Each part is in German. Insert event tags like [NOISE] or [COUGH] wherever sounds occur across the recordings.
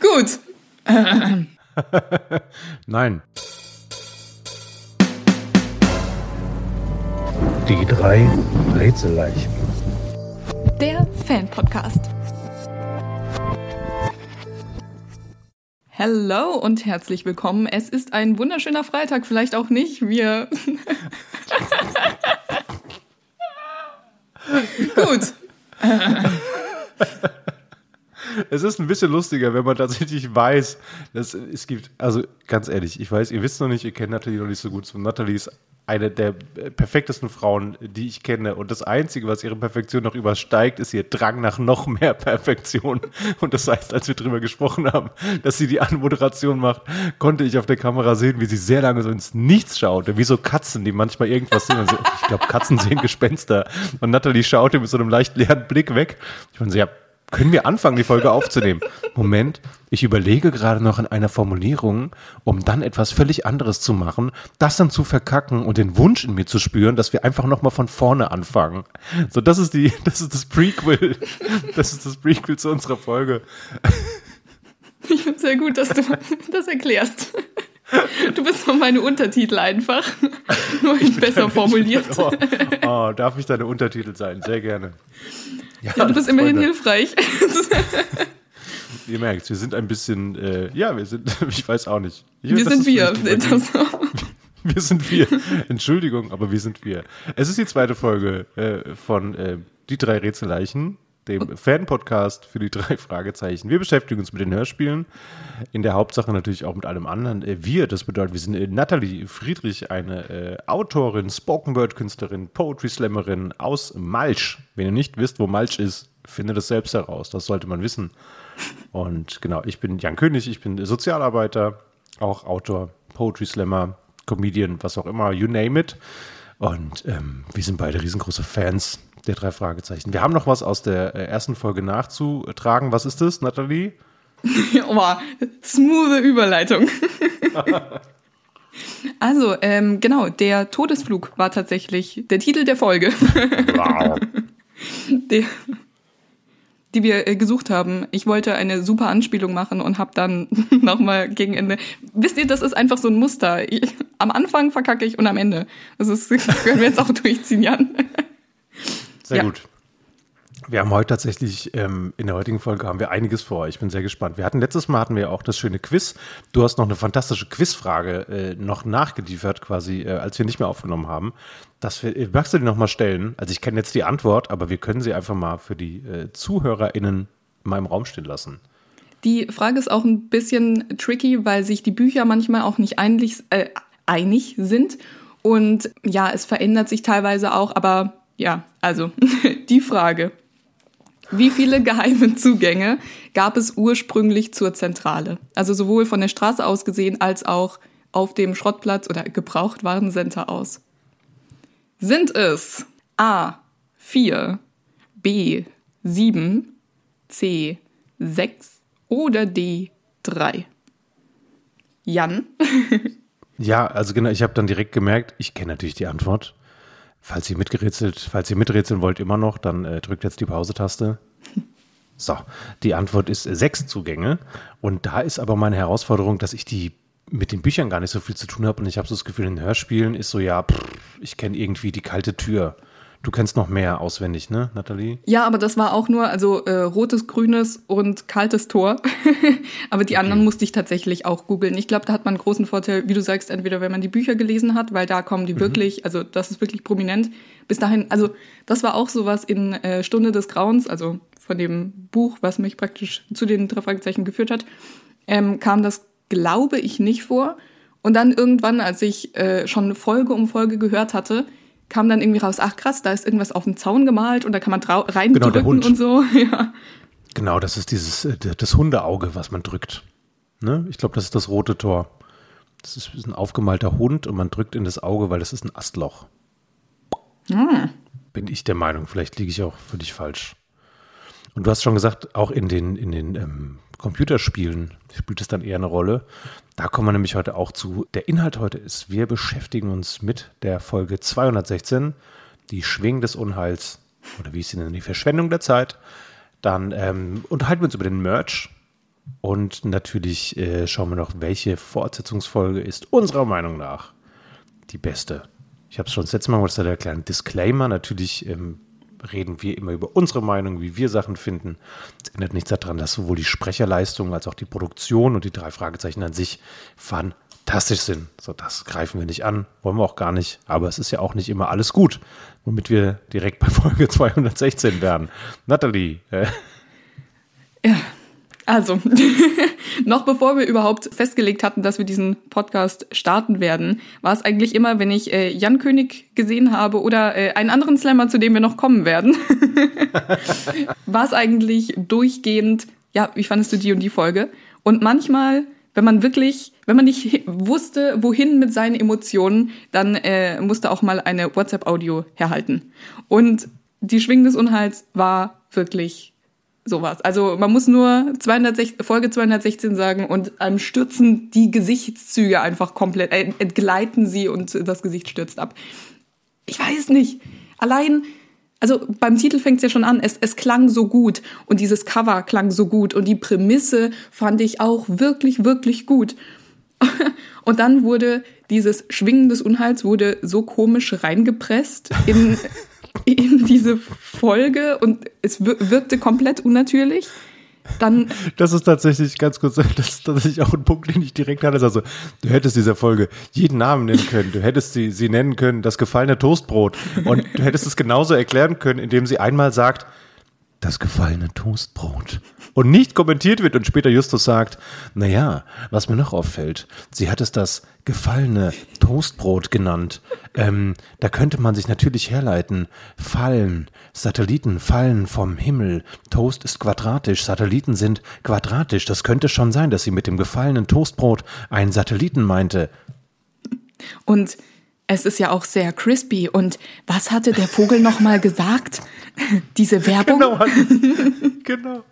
Gut. [LAUGHS] Nein. Die drei Rätselleichen. Der Fan-Podcast. Hallo und herzlich willkommen. Es ist ein wunderschöner Freitag, vielleicht auch nicht. Wir. [LAUGHS] Gut. [LAUGHS] Es ist ein bisschen lustiger, wenn man tatsächlich weiß, dass es gibt, also ganz ehrlich, ich weiß, ihr wisst noch nicht, ihr kennt Natalie noch nicht so gut. Natalie ist eine der perfektesten Frauen, die ich kenne. Und das Einzige, was ihre Perfektion noch übersteigt, ist ihr Drang nach noch mehr Perfektion. Und das heißt, als wir drüber gesprochen haben, dass sie die Anmoderation macht, konnte ich auf der Kamera sehen, wie sie sehr lange so ins Nichts schaute, wie so Katzen, die manchmal irgendwas sehen. So, ich glaube, Katzen sehen Gespenster. Und Natalie schaute mit so einem leicht leeren Blick weg. Ich meine, sie hat können wir anfangen, die Folge aufzunehmen? Moment, ich überlege gerade noch in einer Formulierung, um dann etwas völlig anderes zu machen, das dann zu verkacken und den Wunsch in mir zu spüren, dass wir einfach nochmal von vorne anfangen. So, das ist die, das ist das Prequel. Das ist das Prequel zu unserer Folge. Ich finde sehr gut, dass du das erklärst. Du bist noch meine Untertitel einfach. [LAUGHS] Nur besser formuliert. [LAUGHS] Oh, oh, darf ich deine Untertitel sein? Sehr gerne. Ja, ja du bist immerhin hilfreich. [LAUGHS] Ihr merkt, wir sind ein bisschen, äh, ja, wir sind, ich weiß auch nicht. Ich, wir sind wir. wir sind wir. Entschuldigung, aber wir sind wir. Es ist die zweite Folge äh, von äh, Die drei Rätselleichen, dem Fan-Podcast für die drei Fragezeichen. Wir beschäftigen uns mit den Hörspielen, in der Hauptsache natürlich auch mit allem anderen. Äh, wir, das bedeutet, wir sind äh, Nathalie Friedrich, eine äh, Autorin, Spoken Word-Künstlerin, Poetry-Slammerin aus Malsch. Wenn ihr nicht wisst, wo Malsch ist, findet es selbst heraus. Das sollte man wissen. Und genau, ich bin Jan König, ich bin Sozialarbeiter, auch Autor, Poetry-Slammer, Comedian, was auch immer, you name it. Und ähm, wir sind beide riesengroße Fans der drei Fragezeichen. Wir haben noch was aus der äh, ersten Folge nachzutragen. Was ist das, Nathalie? [LAUGHS] oh, smooth Überleitung. [LAUGHS] also, ähm, genau, der Todesflug war tatsächlich der Titel der Folge. wow. [LAUGHS] Der, die wir äh, gesucht haben. Ich wollte eine super Anspielung machen und habe dann nochmal gegen Ende. Wisst ihr, das ist einfach so ein Muster. Ich, am Anfang verkacke ich und am Ende. Das ist, können wir jetzt auch durchziehen, Jan. Sehr ja. gut. Wir haben heute tatsächlich, ähm, in der heutigen Folge haben wir einiges vor. Ich bin sehr gespannt. Wir hatten letztes Mal hatten wir auch das schöne Quiz. Du hast noch eine fantastische Quizfrage äh, noch nachgeliefert, quasi, äh, als wir nicht mehr aufgenommen haben. Das wir, äh, magst du die nochmal stellen? Also ich kenne jetzt die Antwort, aber wir können sie einfach mal für die äh, ZuhörerInnen mal im Raum stehen lassen. Die Frage ist auch ein bisschen tricky, weil sich die Bücher manchmal auch nicht einig, äh, einig sind. Und ja, es verändert sich teilweise auch, aber ja, also [LAUGHS] die Frage. Wie viele geheime Zugänge gab es ursprünglich zur Zentrale? Also sowohl von der Straße aus gesehen als auch auf dem Schrottplatz oder Gebrauchtwarencenter aus. Sind es A 4, B 7, C 6 oder D 3? Jan? [LAUGHS] ja, also genau, ich habe dann direkt gemerkt, ich kenne natürlich die Antwort. Falls ihr mitgerätselt, falls ihr miträtseln wollt immer noch, dann äh, drückt jetzt die Pause-Taste. [LAUGHS] So, die Antwort ist äh, sechs Zugänge. Und da ist aber meine Herausforderung, dass ich die mit den Büchern gar nicht so viel zu tun habe. Und ich habe so das Gefühl, in Hörspielen ist so, ja, pff, ich kenne irgendwie die kalte Tür. Du kennst noch mehr auswendig, ne, Nathalie? Ja, aber das war auch nur, also äh, rotes, grünes und kaltes Tor. [LAUGHS] aber die okay. anderen musste ich tatsächlich auch googeln. Ich glaube, da hat man einen großen Vorteil, wie du sagst, entweder wenn man die Bücher gelesen hat, weil da kommen die mhm. wirklich, also das ist wirklich prominent. Bis dahin, also das war auch sowas in äh, Stunde des Grauens, also von dem Buch, was mich praktisch zu den drei Fragezeichen geführt hat, ähm, kam das, glaube ich, nicht vor. Und dann irgendwann, als ich äh, schon Folge um Folge gehört hatte, kam dann irgendwie raus, ach krass, da ist irgendwas auf dem Zaun gemalt und da kann man reindrücken genau, und so. [LAUGHS] Ja. Genau, das ist dieses äh, das Hundeauge, was man drückt. Ne? Ich glaube, das ist das rote Tor. Das ist ein aufgemalter Hund und man drückt in das Auge, weil das ist ein Astloch. Hm. Bin ich der Meinung. Vielleicht liege ich auch völlig falsch. Und du hast schon gesagt, auch in den, in den ähm, Computerspielen spielt es dann eher eine Rolle. Da kommen wir nämlich heute auch zu. Der Inhalt heute ist, wir beschäftigen uns mit der Folge 216, die Schwingen des Unheils, oder wie ich sie nenne, die Verschwendung der Zeit. Dann ähm, unterhalten wir uns über den Merch. Und natürlich äh, schauen wir noch, welche Fortsetzungsfolge ist unserer Meinung nach die beste. Ich habe es schon das letzte Mal gesagt, der kleine Disclaimer. Natürlich ähm, reden wir immer über unsere Meinung, wie wir Sachen finden. Es ändert nichts daran, dass sowohl die Sprecherleistung als auch die Produktion und die drei Fragezeichen an sich fantastisch sind. So, das greifen wir nicht an, wollen wir auch gar nicht. Aber es ist ja auch nicht immer alles gut, womit wir direkt bei [LAUGHS] Folge 216 werden. Nathalie. Äh. Ja, also, [LAUGHS] noch bevor wir überhaupt festgelegt hatten, dass wir diesen Podcast starten werden, war es eigentlich immer, wenn ich äh, Jan König gesehen habe oder äh, einen anderen Slammer, zu dem wir noch kommen werden, [LAUGHS] war es eigentlich durchgehend, ja, wie fandest du die und die Folge? Und manchmal, wenn man wirklich, wenn man nicht [LAUGHS] wusste, wohin mit seinen Emotionen, dann äh, musste auch mal eine WhatsApp-Audio herhalten. Und die Schwingen des Unheils war wirklich sowas. Also man muss nur 206, Folge 216 sagen und einem stürzen die Gesichtszüge einfach komplett, äh, entgleiten sie und das Gesicht stürzt ab. Ich weiß nicht. Allein, also beim Titel fängt es ja schon an, es, es klang so gut und dieses Cover klang so gut und die Prämisse fand ich auch wirklich, wirklich gut. [LAUGHS] Und dann wurde dieses Schwingen des Unheils wurde so komisch reingepresst in [LAUGHS] in diese Folge und es wirkte komplett unnatürlich. Dann das ist tatsächlich ganz kurz, [LAUGHS] das ist tatsächlich auch ein Punkt, den ich direkt hatte. Also, du hättest dieser Folge jeden Namen nennen können. Du hättest sie, sie nennen können, das gefallene Toastbrot. Und du hättest es genauso erklären können, indem sie einmal sagt, das gefallene Toastbrot. Und nicht kommentiert wird und später Justus sagt, naja, was mir noch auffällt, sie hat es das gefallene Toastbrot genannt. Ähm, da könnte man sich natürlich herleiten. Fallen, Satelliten fallen vom Himmel. Toast ist quadratisch, Satelliten sind quadratisch. Das könnte schon sein, dass sie mit dem gefallenen Toastbrot einen Satelliten meinte. Und es ist ja auch sehr crispy. Und was hatte der Vogel noch mal gesagt? [LAUGHS] Diese Werbung? Genau. [LAUGHS] genau.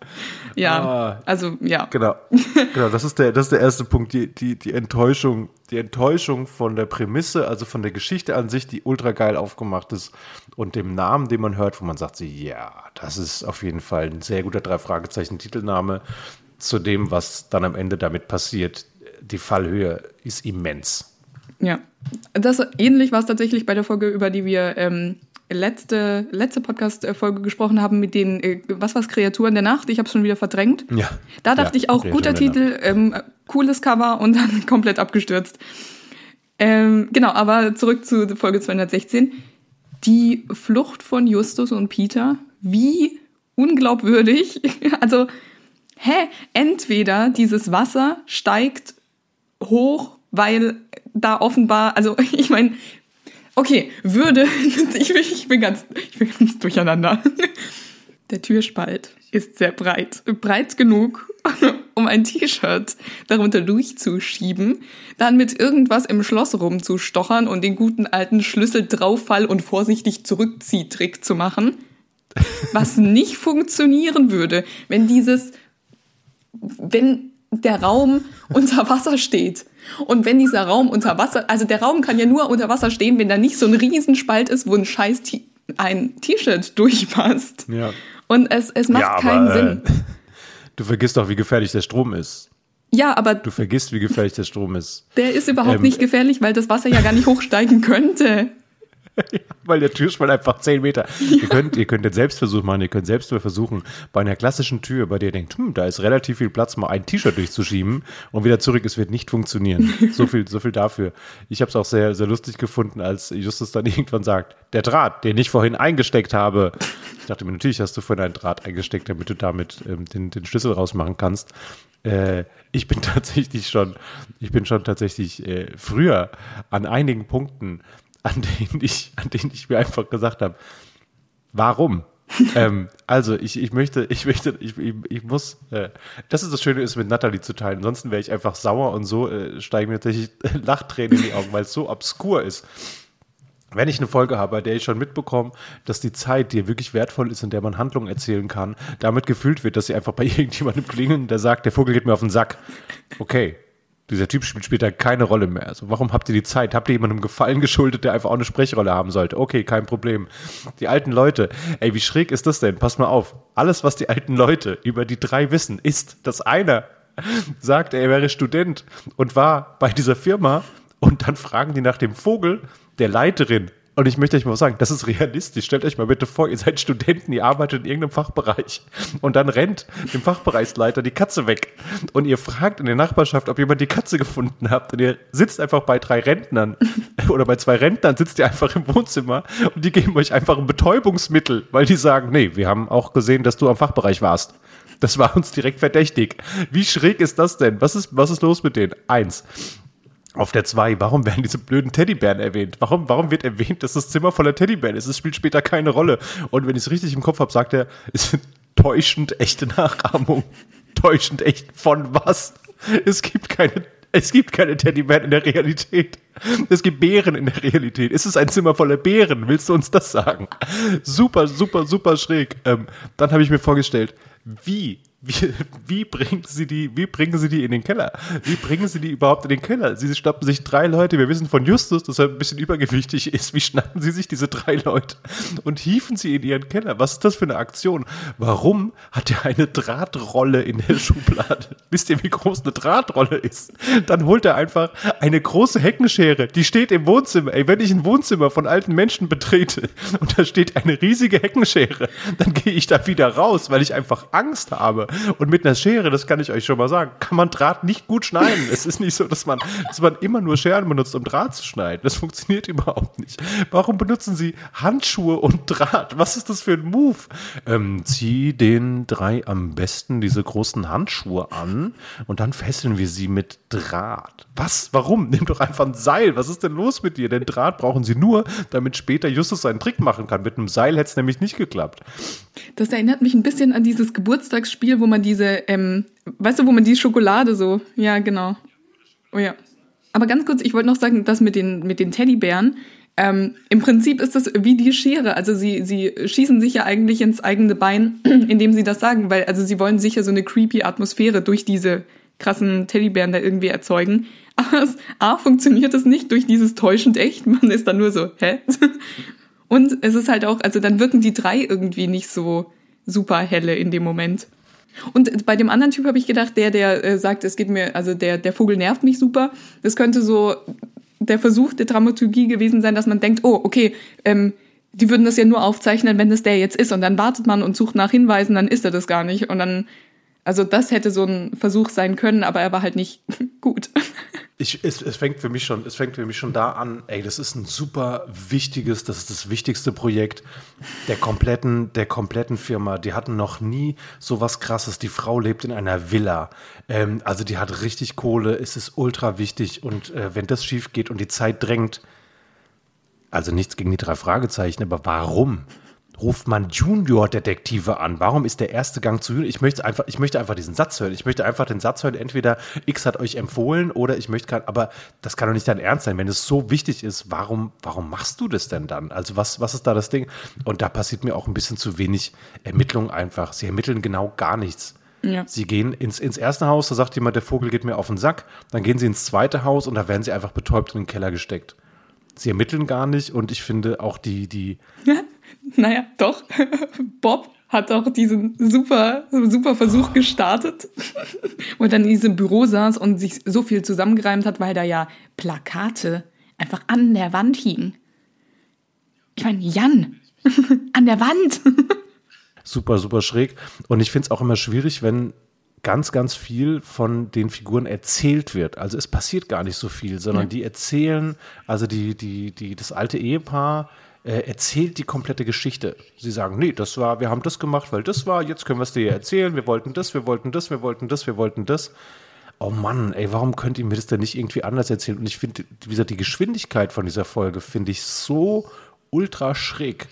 Ja, ah, also ja. Genau. Genau, das ist der, das ist der erste Punkt. Die, die, die Enttäuschung, die Enttäuschung von der Prämisse, also von der Geschichte an sich, die ultra geil aufgemacht ist und dem Namen, den man hört, wo man sagt, ja, das ist auf jeden Fall ein sehr guter drei Fragezeichen Titelname zu dem, was dann am Ende damit passiert. Die Fallhöhe ist immens. Ja, das ähnlich war es tatsächlich bei der Folge, über die wir ähm, letzte, letzte Podcast-Folge gesprochen haben, mit den, äh, was war es, Kreaturen der Nacht? Ich habe es schon wieder verdrängt. Ja. Da dachte ja, ich auch, guter Titel, ähm, cooles Cover und dann [LAUGHS] komplett abgestürzt. Ähm, genau, aber zurück zu Folge 216. Die Flucht von Justus und Peter, wie unglaubwürdig. [LAUGHS] Also, hä? Entweder dieses Wasser steigt hoch weil da offenbar, also [LAUGHS] ich meine, okay, würde, [LAUGHS] ich, ich, bin ganz, ich bin ganz durcheinander. [LAUGHS] Der Türspalt ist sehr breit, breit genug, um ein T-Shirt darunter durchzuschieben, dann mit irgendwas im Schloss rumzustochern und den guten alten Schlüssel drauffall und vorsichtig Zurückziehtrick zu machen. Was nicht funktionieren würde, wenn dieses, wenn der Raum unter Wasser steht. Und wenn dieser Raum unter Wasser, also der Raum kann ja nur unter Wasser stehen, wenn da nicht so ein Riesenspalt ist, wo ein scheiß T ein T-Shirt durchpasst. Ja. Und es, es macht ja, keinen Sinn. Äh, [LAUGHS] du vergisst doch, wie gefährlich der Strom ist. Ja, aber. Du vergisst, wie gefährlich der Strom ist. Der ist überhaupt ähm, nicht gefährlich, weil das Wasser ja gar nicht [LAUGHS] hochsteigen könnte. [LAUGHS] Weil der Türspalt einfach 10 Meter. Ja. Ihr, könnt, ihr könnt den Selbstversuch machen, ihr könnt selbst mal versuchen, bei einer klassischen Tür, bei der ihr denkt, hm, da ist relativ viel Platz, mal ein T-Shirt durchzuschieben und wieder zurück. Es wird nicht funktionieren. So viel, so viel dafür. Ich habe es auch sehr, sehr lustig gefunden, als Justus dann [LAUGHS] irgendwann sagt, der Draht, den ich vorhin eingesteckt habe. Ich dachte mir, natürlich hast du vorhin einen Draht eingesteckt, damit du damit ähm, den, den Schlüssel rausmachen kannst. Äh, ich bin [LAUGHS] tatsächlich schon, ich bin schon tatsächlich äh, früher an einigen Punkten an denen ich, an denen ich mir einfach gesagt habe, warum? ähm, also ich, ich möchte, ich möchte, ich, ich, ich muss, äh, das ist das Schöne, ist mit Natalie zu teilen. Ansonsten wäre ich einfach sauer und so äh, steigen mir tatsächlich [LAUGHS] Lachtränen in die Augen, weil es so obskur ist. Wenn ich eine Folge habe, bei der ich schon mitbekomme, dass die Zeit, die wirklich wertvoll ist, in der man Handlungen erzählen kann, damit gefüllt wird, dass sie einfach bei [LAUGHS] irgendjemandem klingeln, der sagt, der Vogel geht mir auf den Sack. Okay, dieser Typ spielt später keine Rolle mehr. Also warum habt ihr die Zeit? Habt ihr jemandem Gefallen geschuldet, der einfach auch eine Sprechrolle haben sollte? Okay, kein Problem. Die alten Leute, ey, wie schräg ist das denn? Pass mal auf. Alles, was die alten Leute über die drei wissen, ist, dass einer sagt, er wäre Student und war bei dieser Firma und dann fragen die nach dem Vogel der Leiterin. Und ich möchte euch mal sagen, das ist realistisch. Stellt euch mal bitte vor, ihr seid Studenten, ihr arbeitet in irgendeinem Fachbereich und dann rennt dem Fachbereichsleiter die Katze weg. Und ihr fragt in der Nachbarschaft, ob jemand die Katze gefunden habt. Und ihr sitzt einfach bei drei Rentnern [LAUGHS] oder bei zwei Rentnern sitzt ihr einfach im Wohnzimmer und die geben euch einfach ein Betäubungsmittel, weil die sagen, nee, wir haben auch gesehen, dass du am Fachbereich warst. Das war uns direkt verdächtig. Wie schräg ist das denn? Was ist, was ist los mit denen? Eins. Auf der 2, warum werden diese blöden Teddybären erwähnt? Warum, warum wird erwähnt, dass das Zimmer voller Teddybären ist? Es spielt später keine Rolle. Und wenn ich es richtig im Kopf habe, sagt er, es sind täuschend echte Nachahmung. [LAUGHS] Täuschend echt von was? Es gibt keine es gibt keine Teddybären in der Realität. Es gibt Bären in der Realität. Es ist ein Zimmer voller Bären. Willst du uns das sagen? Super, super, super schräg. Ähm, dann habe ich mir vorgestellt, wie wie, wie, bringen sie die, wie bringen sie die in den Keller? Wie bringen sie die überhaupt in den Keller? Sie schnappen sich drei Leute, wir wissen von Justus, dass er ein bisschen übergewichtig ist. Wie schnappen sie sich diese drei Leute und hieven sie in ihren Keller? Was ist das für eine Aktion? Warum hat er eine Drahtrolle in der Schublade? [LAUGHS] Wisst ihr, wie groß eine Drahtrolle ist? Dann holt er einfach eine große Heckenschere, die steht im Wohnzimmer. Ey, wenn ich ein Wohnzimmer von alten Menschen betrete und da steht eine riesige Heckenschere, dann gehe ich da wieder raus, weil ich einfach Angst habe. Und mit einer Schere, das kann ich euch schon mal sagen, kann man Draht nicht gut schneiden. es ist nicht so, dass man, dass man immer nur Scheren benutzt, um Draht zu schneiden. Das funktioniert [LAUGHS] überhaupt nicht. Warum benutzen Sie Handschuhe und Draht? Was ist das für ein Move? Ähm, zieh den drei am besten diese großen Handschuhe an und dann fesseln wir sie mit Draht. Was? Warum? Nimm doch einfach ein Seil. Was ist denn los mit dir? Denn Draht brauchen sie nur, damit später Justus seinen Trick machen kann. Mit einem Seil hätte es nämlich nicht geklappt. Das erinnert mich ein bisschen an dieses Geburtstagsspiel, wo man diese, ähm, weißt du, wo man die Schokolade so, ja, genau. Oh ja. Aber ganz kurz, ich wollte noch sagen, das mit den, mit den Teddybären, ähm, im Prinzip ist das wie die Schere. Also sie, sie schießen sich ja eigentlich ins eigene Bein, [CLEARS THROAT] indem sie das sagen, weil also sie wollen sicher so eine creepy Atmosphäre durch diese krassen Teddybären da irgendwie erzeugen. [LAUGHS] Aber A, funktioniert es nicht durch dieses täuschend echt. Man ist dann nur so, hä? [LAUGHS] Und es ist halt auch, also dann wirken die drei irgendwie nicht so super helle in dem Moment. Und bei dem anderen Typ habe ich gedacht, der, der äh, sagt, es geht mir, also der, der Vogel nervt mich super. Das könnte so der Versuch der Dramaturgie gewesen sein, dass man denkt, oh, okay, ähm, die würden das ja nur aufzeichnen, wenn das der jetzt ist. Und dann wartet man und sucht nach Hinweisen, dann ist er das gar nicht. Und dann also das hätte so ein Versuch sein können, aber er war halt nicht [LAUGHS] gut. Ich, es, es, fängt für mich schon, es fängt für mich schon da an, ey, das ist ein super wichtiges, das ist das wichtigste Projekt der kompletten, der kompletten Firma. Die hatten noch nie so was krasses. Die Frau lebt in einer Villa. Ähm, also die hat richtig Kohle, es ist ultra wichtig. Und äh, wenn das schief geht und die Zeit drängt, also nichts gegen die drei Fragezeichen, aber warum? Ruft man Junior-Detektive an? Warum ist der erste Gang zu Junior? Ich möchte einfach, ich möchte einfach diesen Satz hören. Ich möchte einfach den Satz hören, entweder X hat euch empfohlen oder ich möchte gerade, aber das kann doch nicht dein Ernst sein. Wenn es so wichtig ist, warum, warum machst du das denn dann? Also was, was ist da das Ding? Und da passiert mir auch ein bisschen zu wenig Ermittlung einfach. Sie ermitteln genau gar nichts. Ja. Sie gehen ins, ins erste Haus, da sagt jemand, der Vogel geht mir auf den Sack. Dann gehen sie ins zweite Haus und da werden sie einfach betäubt in den Keller gesteckt. Sie ermitteln gar nicht und ich finde auch die, die, naja, doch. [LAUGHS] Bob hat auch diesen super, super Versuch gestartet, wo er dann in diesem Büro saß und sich so viel zusammengereimt hat, weil da ja Plakate einfach an der Wand hingen. Ich meine, Jan, [LAUGHS] an der Wand. super, super schräg. Und ich finde es auch immer schwierig, wenn ganz, ganz viel von den Figuren erzählt wird. Also es passiert gar nicht so viel, sondern ja. die erzählen, also die, die, die, das alte Ehepaar äh, erzählt die komplette Geschichte. Sie sagen, nee, das war, wir haben das gemacht, weil das war, jetzt können wir es dir erzählen, wir wollten das, wir wollten das, wir wollten das, wir wollten das. Oh Mann, ey, warum könnt ihr mir das denn nicht irgendwie anders erzählen? Und ich finde, wie gesagt, die Geschwindigkeit von dieser Folge finde ich so ultra schräg.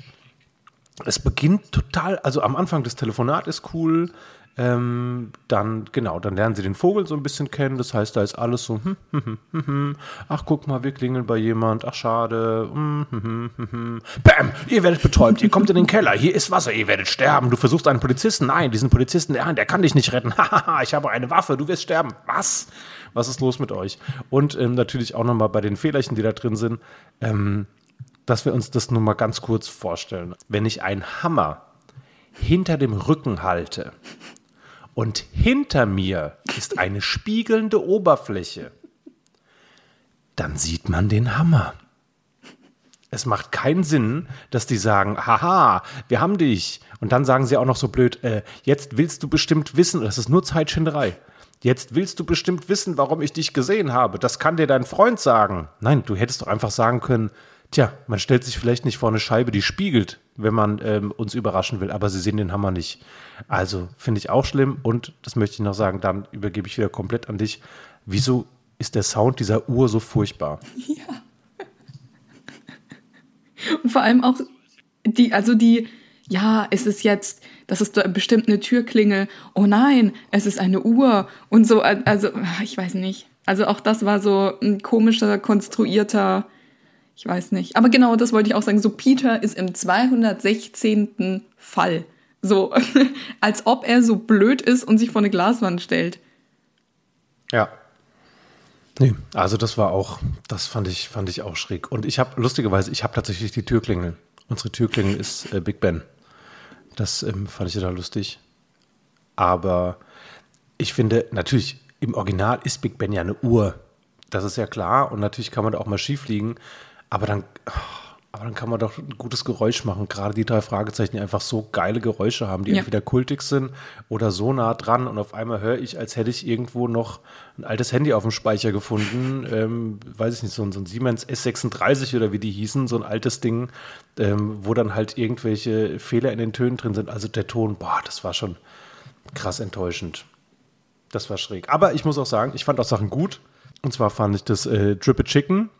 Es beginnt total, also am Anfang das Telefonat ist cool, ähm, dann, genau, dann lernen sie den Vogel so ein bisschen kennen. Das heißt, da ist alles so, hm, hm, hm, hm, hm. ach, guck mal, wir klingeln bei jemand, ach, schade. Hm, hm, hm, hm. Bam, ihr werdet betäubt, ihr kommt in den Keller, hier ist Wasser, ihr werdet sterben. Du versuchst einen Polizisten, nein, diesen Polizisten, der, der kann dich nicht retten. [LAUGHS] Hahaha, ich habe eine Waffe, du wirst sterben. Was? Was ist los mit euch? Und ähm, natürlich auch nochmal bei den Fehlerchen, die da drin sind, ähm, dass wir uns das nur mal ganz kurz vorstellen. Wenn ich einen Hammer hinter dem Rücken halte, Und hinter mir ist eine spiegelnde Oberfläche. Dann sieht man den Hammer. Es macht keinen Sinn, dass die sagen, haha, wir haben dich. Und dann sagen sie auch noch so blöd, äh, jetzt willst du bestimmt wissen, das ist nur Zeitschinderei. Jetzt willst du bestimmt wissen, warum ich dich gesehen habe. Das kann dir dein Freund sagen. Nein, du hättest doch einfach sagen können, tja, man stellt sich vielleicht nicht vor eine Scheibe, die spiegelt, wenn man ähm, uns überraschen will, aber sie sehen den Hammer nicht. Also finde ich auch schlimm und das möchte ich noch sagen, dann übergebe ich wieder komplett an dich. Wieso ist der Sound dieser Uhr so furchtbar? Ja. Und vor allem auch die, also die, ja, es ist jetzt, das ist bestimmt eine Türklingel. Oh nein, es ist eine Uhr und so, also ich weiß nicht. Also auch das war so ein komischer, konstruierter, ich weiß nicht. Aber genau, das wollte ich auch sagen. So Peter ist im 216. Fall. So, [LAUGHS] als ob er so blöd ist und sich vor eine Glaswand stellt. Ja. Nee, also das war auch, das fand ich, fand ich auch schräg. Und ich habe, lustigerweise, ich habe tatsächlich die Türklingel. Unsere Türklingel ist äh, Big Ben. Das ähm, fand ich total lustig. Aber ich finde, natürlich, im Original ist Big Ben ja eine Uhr. Das ist ja klar. Und natürlich kann man da auch mal schief liegen. Aber dann, aber dann kann man doch ein gutes Geräusch machen. Gerade die drei Fragezeichen, die einfach so geile Geräusche haben, die ja. entweder kultig sind oder so nah dran. Und auf einmal höre ich, als hätte ich irgendwo noch ein altes Handy auf dem Speicher gefunden. Ähm, weiß ich nicht, so ein, so ein, Siemens S36 oder wie die hießen, so ein altes Ding, ähm, wo dann halt irgendwelche Fehler in den Tönen drin sind. Also der Ton, boah, das war schon krass enttäuschend. Das war schräg. Aber ich muss auch sagen, ich fand auch Sachen gut. Und zwar fand ich das äh, Dripped Chicken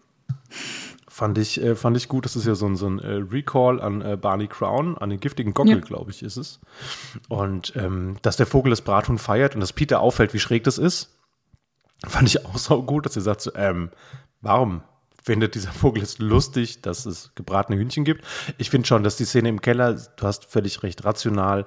Fand ich, äh, fand ich gut. Das ist ja so ein, so ein äh, Recall an äh, Barney Crown, an den giftigen Gockel, ja. glaube ich, ist es. Und ähm, dass der Vogel das Brathuhn feiert und dass Peter auffällt, wie schräg das ist, fand ich auch [LAUGHS] so gut, dass er sagt so, ähm, warum findet dieser Vogel es lustig, dass es gebratene Hühnchen gibt? Ich finde schon, dass die Szene im Keller, du hast völlig recht, rational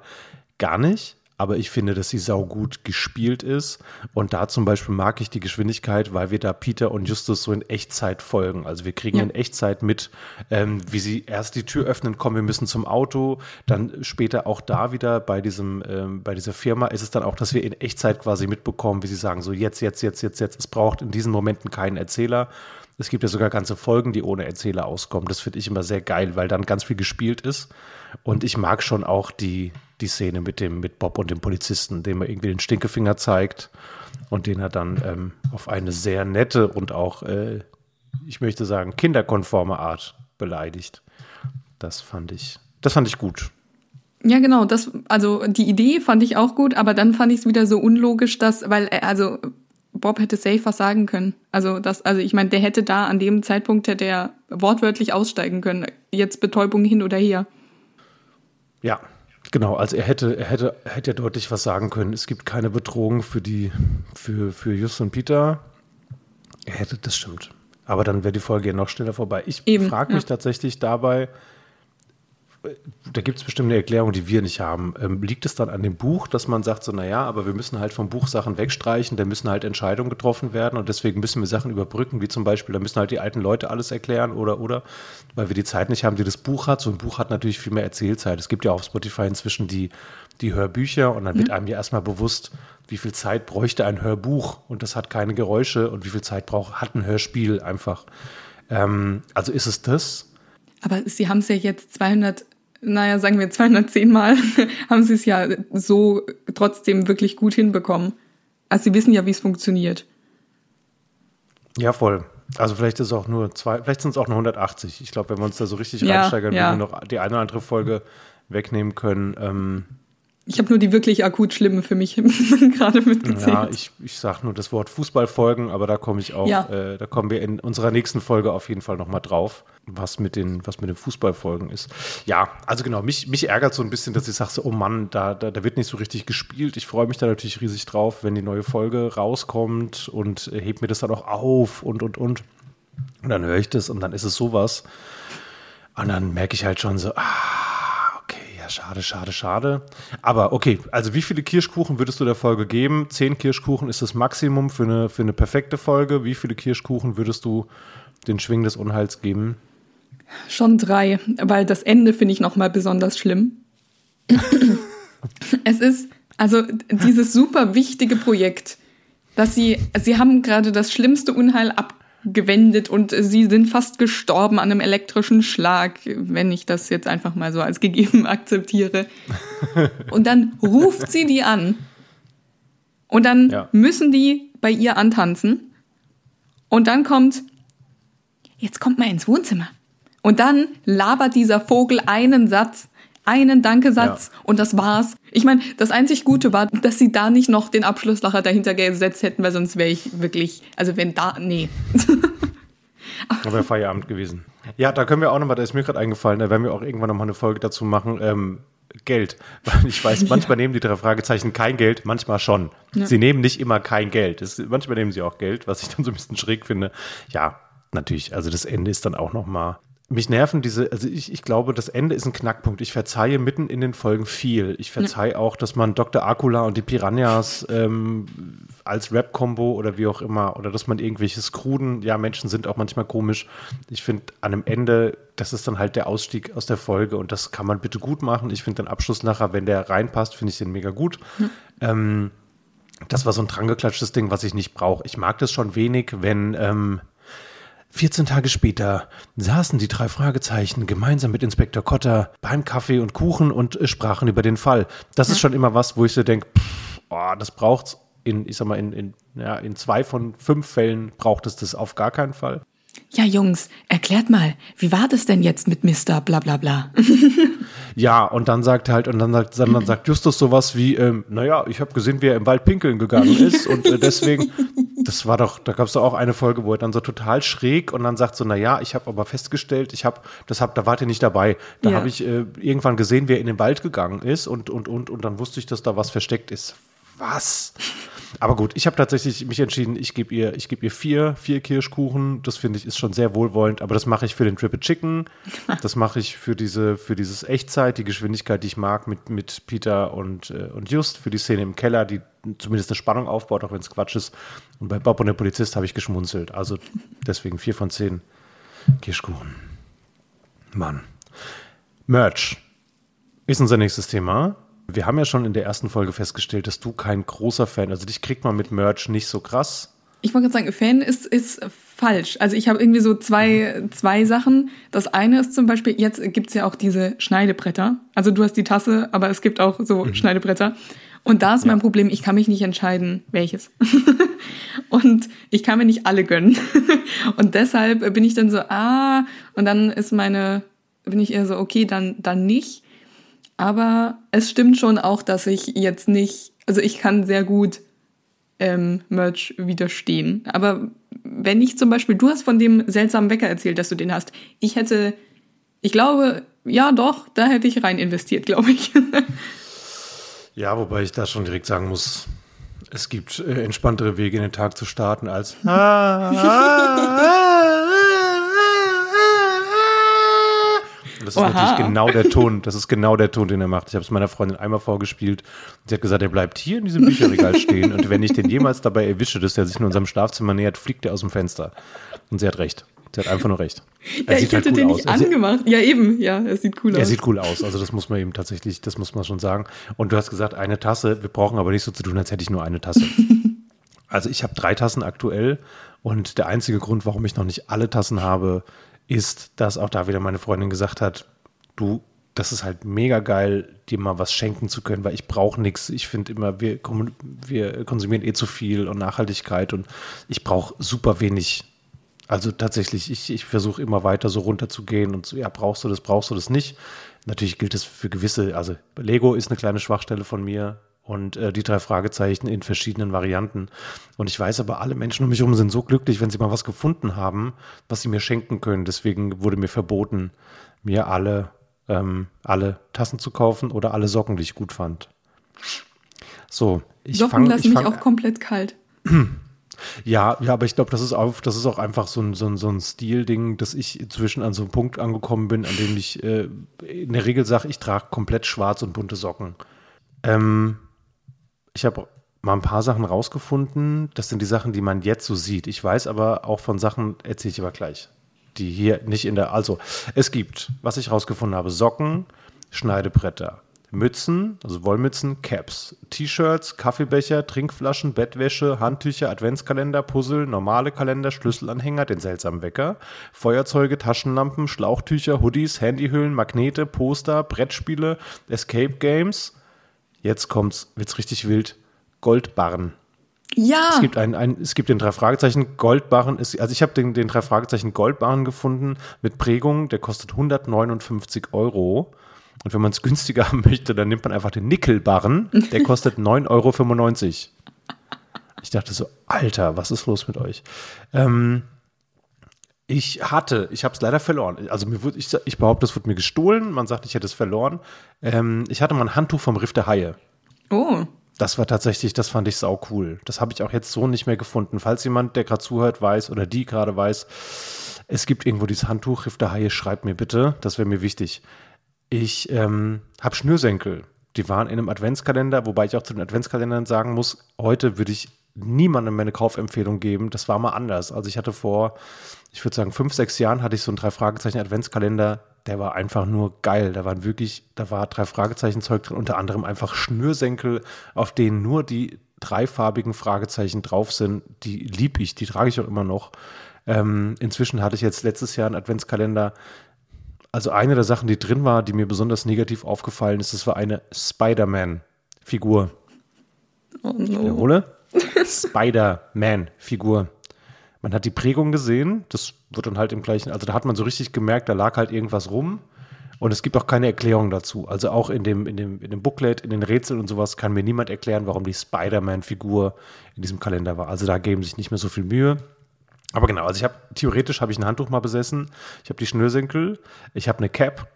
gar nicht aber ich finde, dass sie saugut gespielt ist. Und da zum Beispiel mag ich die Geschwindigkeit, weil wir da Peter und Justus so in Echtzeit folgen. Also wir kriegen ja. in Echtzeit mit, ähm, wie sie erst die Tür öffnen, kommen, wir müssen zum Auto, dann später auch da wieder bei diesem, ähm, bei dieser Firma ist es dann auch, dass wir in Echtzeit quasi mitbekommen, wie sie sagen, so jetzt, jetzt, jetzt, jetzt, jetzt. Es braucht in diesen Momenten keinen Erzähler. Es gibt ja sogar ganze Folgen, die ohne Erzähler auskommen. Das finde ich immer sehr geil, weil dann ganz viel gespielt ist. Und ich mag schon auch die, die Szene mit dem, mit Bob und dem Polizisten, dem er irgendwie den Stinkefinger zeigt und den er dann ähm, auf eine sehr nette und auch, äh, ich möchte sagen, kinderkonforme Art beleidigt. Das fand ich, das fand ich gut. Ja, genau, das, also die Idee fand ich auch gut, aber dann fand ich es wieder so unlogisch, dass, weil, also Bob hätte safe was sagen können. Also das, also ich meine, der hätte da an dem Zeitpunkt hätte er wortwörtlich aussteigen können. Jetzt Betäubung hin oder her. Ja, Genau, also er hätte, er hätte, er hätte ja deutlich was sagen können. Es gibt keine Bedrohung für die, für, für Just und Peter. Er hätte, das stimmt. Aber dann wäre die Folge ja noch schneller vorbei. Ich frage mich ja. tatsächlich dabei, da gibt es bestimmt eine Erklärung, die wir nicht haben. Ähm, liegt es dann an dem Buch, dass man sagt, so, naja, aber wir müssen halt vom Buch Sachen wegstreichen, da müssen halt Entscheidungen getroffen werden und deswegen müssen wir Sachen überbrücken, wie zum Beispiel, da müssen halt die alten Leute alles erklären oder, oder, weil wir die Zeit nicht haben, die das Buch hat. So ein Buch hat natürlich viel mehr Erzählzeit. Es gibt ja auf Spotify inzwischen die, die Hörbücher und dann mhm. wird einem ja erstmal bewusst, wie viel Zeit bräuchte ein Hörbuch und das hat keine Geräusche und wie viel Zeit braucht, hat ein Hörspiel einfach. Ähm, also ist es das? Aber Sie haben es ja jetzt 200 naja, sagen wir 210 Mal, [LAUGHS] haben sie es ja so trotzdem wirklich gut hinbekommen. Also sie wissen ja, wie es funktioniert. Ja, voll. Also vielleicht ist es auch nur zwei, vielleicht sind es auch nur 180. Ich glaube, wenn wir uns da so richtig ja, reinsteigern, ja. wir noch die eine oder andere Folge wegnehmen können. Ähm, ich habe nur die wirklich akut schlimmen für mich [LAUGHS] gerade mitgezählt. Ja, ich, ich sage nur das Wort Fußballfolgen, aber da komme ich auch, ja. äh, da kommen wir in unserer nächsten Folge auf jeden Fall nochmal drauf, was mit den, was mit den Fußballfolgen ist. Ja, also genau, mich, mich ärgert so ein bisschen, dass ich sage, so, oh Mann, da, da, da wird nicht so richtig gespielt. Ich freue mich da natürlich riesig drauf, wenn die neue Folge rauskommt und äh, heb mir das dann auch auf und und und. Und dann höre ich das und dann ist es sowas. Und dann merke ich halt schon so, ah, schade, schade, schade. Aber okay, also wie viele Kirschkuchen würdest du der Folge geben? Zehn Kirschkuchen ist das Maximum für eine, für eine perfekte Folge. Wie viele Kirschkuchen würdest du den Schwingen des Unheils geben? Schon drei, weil das Ende finde ich nochmal besonders schlimm. [LAUGHS] es ist Also dieses super wichtige Projekt, dass sie, sie haben gerade das schlimmste Unheil abgewendet und sie sind fast gestorben an einem elektrischen Schlag, wenn ich das jetzt einfach mal so als gegeben [LAUGHS] akzeptiere. Und dann ruft sie die an. Und dann Ja. müssen die bei ihr antanzen. Und dann kommt, jetzt kommt mal ins Wohnzimmer. Und dann labert dieser Vogel einen Satz, einen Dankesatz Ja. und das war's. Ich meine, das einzig Gute war, dass sie da nicht noch den Abschlusslacher dahinter gesetzt hätten, weil sonst wäre ich wirklich, also wenn da, nee. [LAUGHS] Da wäre Feierabend gewesen. Ja, da können wir auch nochmal, da ist mir gerade eingefallen, da werden wir auch irgendwann nochmal eine Folge dazu machen. Ähm, Geld. [LAUGHS] Weil ich weiß, manchmal nehmen die drei Fragezeichen kein Geld, manchmal schon. Sie nehmen nicht immer kein Geld. Das, manchmal nehmen sie auch Geld, was ich dann so ein bisschen schräg finde. Ja, natürlich. Also das Ende ist dann auch nochmal. Mich nerven diese, also ich, ich glaube, das Ende ist ein Knackpunkt. Ich verzeihe mitten in den Folgen viel. Ich verzeihe auch, dass man Dr. Akula und die Piranhas ähm, als Rap-Kombo oder wie auch immer, oder dass man irgendwelche Skruden, ja, Menschen sind auch manchmal komisch. Ich finde, an einem Ende, das ist dann halt der Ausstieg aus der Folge und das kann man bitte gut machen. Ich finde den Abschluss nachher, wenn der reinpasst, finde ich den mega gut. Ähm, das war so ein drangeklatschtes Ding, was ich nicht brauche. Ich mag das schon wenig, wenn ähm, 14 Tage später saßen die drei Fragezeichen gemeinsam mit Inspektor Kotter beim Kaffee und Kuchen und äh, sprachen über den Fall. Das ist schon immer was, wo ich so denke, oh, das braucht's in, ich sag mal, in, in, ja, in zwei von fünf Fällen braucht es das auf gar keinen Fall. Ja, Jungs, erklärt mal, wie war das denn jetzt mit Mr. bla bla bla? [LAUGHS] Ja, und dann sagt halt, und dann sagt, dann sagt Justus sowas wie, ähm, naja, ich habe gesehen, wie er im Wald pinkeln gegangen ist und äh, deswegen, [LAUGHS] das war doch, da gab es doch auch eine Folge, wo er dann so total schräg und dann sagt so, naja, ich habe aber festgestellt, ich habe, das hab, da wart ihr nicht dabei. Da Ja. habe ich äh, irgendwann gesehen, wie er in den Wald gegangen ist und, und, und, und dann wusste ich, dass da was versteckt ist. Was? Aber gut, ich habe tatsächlich mich entschieden, ich gebe ihr, ich gebe ihr vier, vier Kirschkuchen. Das finde ich ist schon sehr wohlwollend, aber das mache ich für den Triple Chicken. [LAUGHS] Das mache ich für diese, für dieses Echtzeit, die Geschwindigkeit, die ich mag mit, mit Peter und, äh, und Just, für die Szene im Keller, die zumindest eine Spannung aufbaut, auch wenn es Quatsch ist. Und bei Bob und der Polizist habe ich geschmunzelt. Also [LAUGHS] deswegen vier von zehn Kirschkuchen. Mann. Merch ist unser nächstes Thema. Wir haben ja schon in der ersten Folge festgestellt, dass du kein großer Fan, also dich kriegt man mit Merch nicht so krass. Ich wollte gerade sagen, Fan ist, ist falsch. Also ich habe irgendwie so zwei, zwei Sachen. Das eine ist zum Beispiel, jetzt gibt's ja auch diese Schneidebretter. Also du hast die Tasse, aber es gibt auch so Schneidebretter. Und da ist mein Problem, ich kann mich nicht entscheiden, welches. [LAUGHS] und ich kann mir nicht alle gönnen. [LAUGHS] und deshalb bin ich dann so, ah, und dann ist meine, bin ich eher so, okay, dann, dann nicht. Aber es stimmt schon auch, dass ich jetzt nicht, also ich kann sehr gut ähm, Merch widerstehen. Aber wenn ich zum Beispiel, du hast von dem seltsamen Wecker erzählt, dass du den hast. Ich hätte, ich glaube, ja doch, da hätte ich rein investiert, glaube ich. [LAUGHS] Ja, wobei ich da schon direkt sagen muss, es gibt äh, entspanntere Wege in den Tag zu starten als. [LAUGHS] Das ist Oha. natürlich genau der Ton, das ist genau der Ton, den er macht. Ich habe es meiner Freundin einmal vorgespielt. Sie hat gesagt, er bleibt hier in diesem Bücherregal [LAUGHS] stehen und wenn ich den jemals dabei erwische, dass er sich in unserem Schlafzimmer nähert, fliegt er aus dem Fenster. Und sie hat recht. Sie hat einfach nur recht. Er ja, sieht ich halt hätte cool den aus. nicht Er sieht- angemacht. Ja, eben, ja, es sieht cool er aus. sieht cool aus, also das muss man eben tatsächlich, das muss man schon sagen. Und du hast gesagt, eine Tasse, wir brauchen aber nicht so zu tun, als hätte ich nur eine Tasse. [LAUGHS] also ich habe drei Tassen aktuell und der einzige Grund, warum ich noch nicht alle Tassen habe, ist, dass auch da wieder meine Freundin gesagt hat, du, das ist halt mega geil, dir mal was schenken zu können, weil ich brauche nichts. Ich finde immer, wir, wir konsumieren eh zu viel und Nachhaltigkeit und ich brauche super wenig also tatsächlich, ich, ich versuche immer weiter so runterzugehen und so, ja, brauchst du das, brauchst du das nicht. Natürlich gilt es für gewisse, also Lego ist eine kleine Schwachstelle von mir und äh, die drei Fragezeichen in verschiedenen Varianten. Und ich weiß aber, alle Menschen um mich herum sind so glücklich, wenn sie mal was gefunden haben, was sie mir schenken können. Deswegen wurde mir verboten, mir alle, ähm, alle Tassen zu kaufen oder alle Socken, die ich gut fand. So, ich Socken fange lassen ich mich fang, auch komplett kalt. [CLEARS THROAT] ja, ja, aber ich glaube, das ist auch, das ist auch einfach so ein, so ein, so ein Stilding, dass ich inzwischen an so einem Punkt angekommen bin, an dem ich äh, in der Regel sage, ich trage komplett schwarz und bunte Socken. Ähm, ich habe mal ein paar Sachen rausgefunden. Das sind die Sachen, die man jetzt so sieht. Ich weiß aber auch von Sachen, erzähle ich aber gleich, die hier nicht in der. Also, es gibt, was ich rausgefunden habe, Socken, Schneidebretter, Mützen, also Wollmützen, Caps, T-Shirts, Kaffeebecher, Trinkflaschen, Bettwäsche, Handtücher, Adventskalender, Puzzle, normale Kalender, Schlüsselanhänger, den seltsamen Wecker, Feuerzeuge, Taschenlampen, Schlauchtücher, Hoodies, Handyhüllen, Magnete, Poster, Brettspiele, Escape Games. Jetzt kommt's, wird's richtig wild. Goldbarren. Ja. Es gibt, ein, ein, es gibt den drei Fragezeichen Goldbarren. Es, also ich habe den, den drei Fragezeichen Goldbarren gefunden mit Prägung. Der kostet 159 Euro. Und wenn man es günstiger [LAUGHS] haben möchte, dann nimmt man einfach den Nickelbarren. Der kostet [LAUGHS] 9,95 Euro. Ich dachte so, Alter, was ist los mit euch? Ähm, ich hatte, ich habe es leider verloren. Also mir wurde, ich, ich behaupte, es wurde mir gestohlen. Man sagt, ich hätte es verloren. Ähm, ich hatte mal ein Handtuch vom Riff der Haie. Oh. Das war tatsächlich, das fand ich sau cool. Das habe ich auch jetzt so nicht mehr gefunden. Falls jemand, der gerade zuhört, weiß oder die gerade weiß, es gibt irgendwo dieses Handtuch, Riff der Haie, schreibt mir bitte. Das wäre mir wichtig. Ich ähm, habe Schnürsenkel. Die waren in einem Adventskalender, wobei ich auch zu den Adventskalendern sagen muss, heute würde ich niemandem meine Kaufempfehlung geben. Das war mal anders. Also ich hatte vor, ich würde sagen, fünf, sechs Jahren hatte ich so einen drei Fragezeichen Adventskalender. Der war einfach nur geil. Da waren wirklich, da war drei Fragezeichen Zeug drin, unter anderem einfach Schnürsenkel, auf denen nur die dreifarbigen Fragezeichen drauf sind. Die lieb ich, die trage ich auch immer noch. Ähm, inzwischen hatte ich jetzt letztes Jahr einen Adventskalender, also eine der Sachen, die drin war, die mir besonders negativ aufgefallen ist, das war eine Spider-Man-Figur. Oh Ich no. wiederhole. [LAUGHS] Spider-Man-Figur. Man hat die Prägung gesehen, das wird dann halt im gleichen, also da hat man so richtig gemerkt, da lag halt irgendwas rum. Und es gibt auch keine Erklärung dazu. Also auch in dem, in, dem, in dem Booklet, in den Rätseln und sowas kann mir niemand erklären, warum die Spider-Man-Figur in diesem Kalender war. Also da geben sich nicht mehr so viel Mühe. Aber genau, also ich habe theoretisch habe ich ein Handtuch mal besessen. Ich habe die Schnürsenkel, ich habe eine Cap,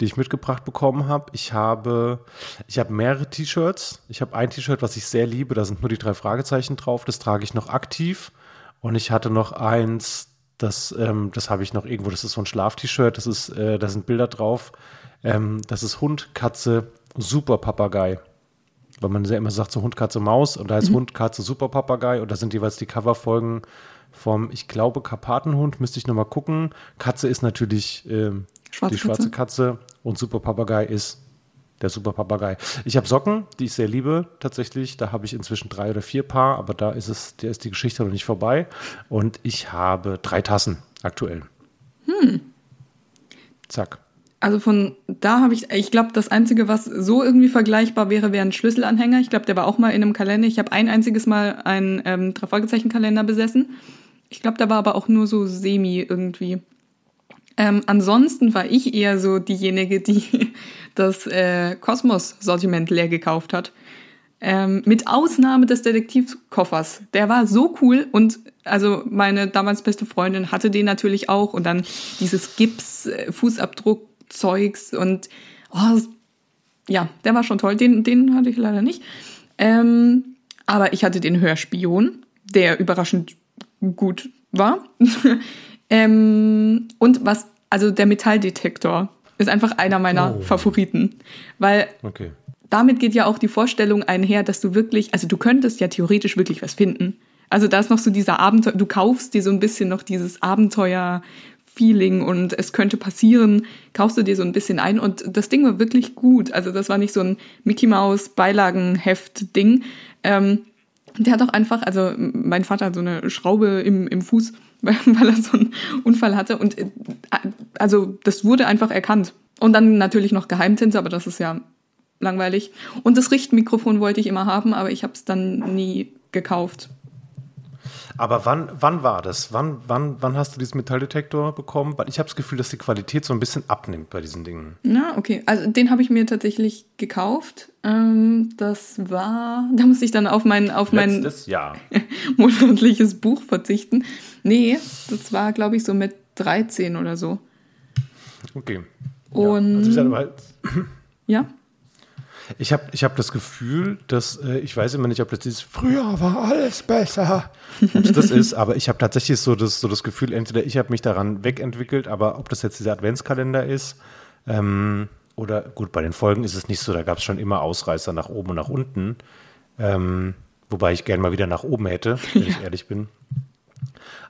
die ich mitgebracht bekommen habe. Ich habe ich habe mehrere T-Shirts. Ich habe ein T-Shirt, was ich sehr liebe, da sind nur die drei Fragezeichen drauf. Das trage ich noch aktiv. Und ich hatte noch eins, das ähm, das habe ich noch irgendwo. Das ist so ein Schlaf-T-Shirt. Das ist äh, da sind Bilder drauf. Ähm, das ist Hund, Katze, Super Papagei weil man ja immer sagt, so Hund, Katze, Maus und da heißt Hund, Katze, Super Papagei und da sind jeweils die Coverfolgen vom, ich glaube, Karpatenhund, müsste ich nochmal gucken. Katze ist natürlich ähm, Schwarze die schwarze Katze und Super Papagei ist der Super Papagei. Ich habe Socken, die ich sehr liebe, tatsächlich. Da habe ich inzwischen drei oder vier Paar, aber da ist es, der ist die Geschichte noch nicht vorbei. Und ich habe drei Tassen aktuell. Hm. Zack. Also von da habe ich, ich glaube, das Einzige, was so irgendwie vergleichbar wäre, wäre ein Schlüsselanhänger. Ich glaube, der war auch mal in einem Kalender. Ich habe ein einziges Mal einen ähm, Drei-Fragezeichen-Kalender besessen. Ich glaube, der war aber auch nur so semi irgendwie. Ähm, ansonsten war ich eher so diejenige, die [LAUGHS] das äh, Kosmos-Sortiment leer gekauft hat. Ähm, mit Ausnahme des Detektivkoffers. Der war so cool und also meine damals beste Freundin hatte den natürlich auch und dann dieses Gips, äh, und oh, ja, der war schon toll. Den, den hatte ich leider nicht. Ähm, aber ich hatte den Hörspion, der überraschend gut war. [LAUGHS] ähm, und was, also der Metalldetektor ist einfach einer meiner Oh. Favoriten, weil Okay. damit geht ja auch die Vorstellung einher, dass du wirklich, also du könntest ja theoretisch wirklich was finden. Also da ist noch so dieser Abenteuer, du kaufst dir so ein bisschen noch dieses Abenteuer-Feeling und es könnte passieren, kaufst du dir so ein bisschen ein und das Ding war wirklich gut. Also das war nicht so ein Mickey Mouse Beilagenheft-Ding. Ähm, der hat auch einfach, also mein Vater hat so eine Schraube im, im Fuß, [LAUGHS] weil, er so einen Unfall hatte und äh, also das wurde einfach erkannt. Und dann natürlich noch Geheimtinte, aber das ist ja langweilig. Und das Richtmikrofon wollte ich immer haben, aber ich habe es dann nie gekauft. Aber wann, wann war das? Wann, wann, wann hast du diesen Metalldetektor bekommen? Weil ich habe das Gefühl, dass die Qualität so ein bisschen abnimmt bei diesen Dingen. Na, okay. Also den habe ich mir tatsächlich gekauft. Ähm, das war, [LAUGHS] da musste ich dann auf mein, auf mein Letztes Jahr. [LAUGHS] monatliches Buch verzichten. Nee, das war, glaube ich, so mit 13 oder so. Okay. Und- ja, also ich, sag mal, Ja. Ich habe ich hab das Gefühl, dass äh, ich weiß immer nicht, ob das dieses früher war alles besser, ob es das ist, aber ich habe tatsächlich so das, so das Gefühl, entweder ich habe mich daran wegentwickelt, aber ob das jetzt dieser Adventskalender ist ähm, oder gut, bei den Folgen ist es nicht so, da gab es schon immer Ausreißer nach oben und nach unten, ähm, wobei ich gern mal wieder nach oben hätte, wenn ich ehrlich bin.